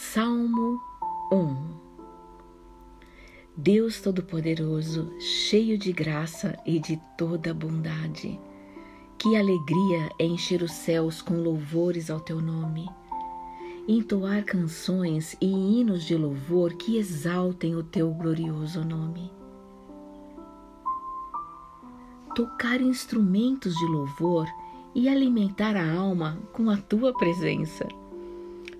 Salmo 1 Deus Todo-Poderoso, cheio de graça e de toda bondade, que alegria é encher os céus com louvores ao teu nome, entoar canções e hinos de louvor que exaltem o teu glorioso nome. Tocar instrumentos de louvor e alimentar a alma com a tua presença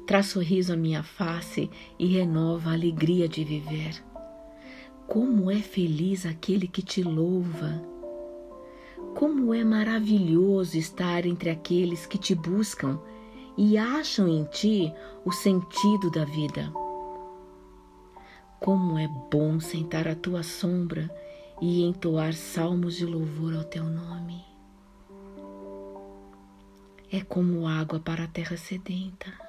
traz sorriso à minha face e renova a alegria de viver. Como é feliz aquele que te louva! Como é maravilhoso estar entre aqueles que te buscam e acham em ti o sentido da vida. Como é bom sentar à tua sombra e entoar salmos de louvor ao teu nome. É como água para a terra sedenta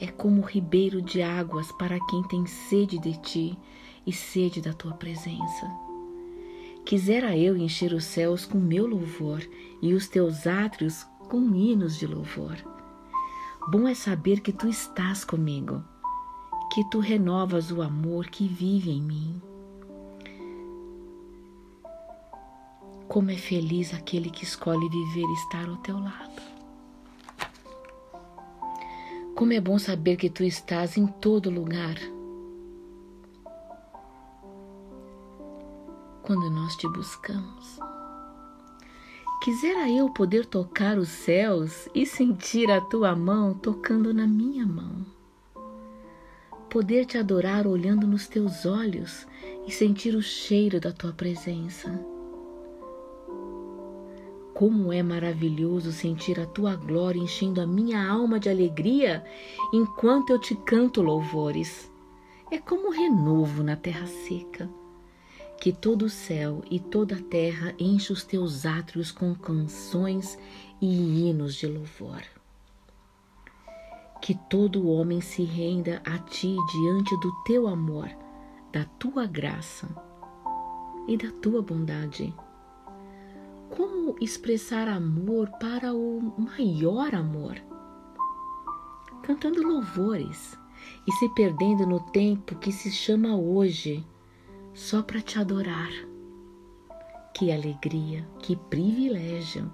é como ribeiro de águas para quem tem sede de ti e sede da tua presença. Quisera eu encher os céus com meu louvor e os teus átrios com hinos de louvor. Bom é saber que tu estás comigo, que tu renovas o amor que vive em mim. Como é feliz aquele que escolhe viver e estar ao teu lado. Como é bom saber que tu estás em todo lugar. Quando nós te buscamos. Quisera eu poder tocar os céus e sentir a tua mão tocando na minha mão. Poder te adorar olhando nos teus olhos e sentir o cheiro da tua presença como é maravilhoso sentir a tua glória enchendo a minha alma de alegria enquanto eu te canto louvores. É como renovo na terra seca. Que todo o céu e toda a terra enche os teus átrios com canções e hinos de louvor. Que todo homem se renda a ti diante do teu amor, da tua graça e da tua bondade como expressar amor para o maior amor? Cantando louvores e se perdendo no tempo que se chama hoje, só para te adorar. Que alegria, que privilégio,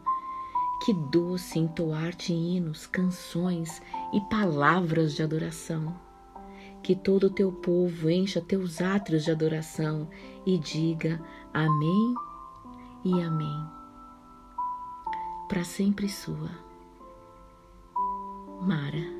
que doce entoar-te hinos, canções e palavras de adoração. Que todo o teu povo encha teus átrios de adoração e diga Amém e Amém para sempre sua. Mara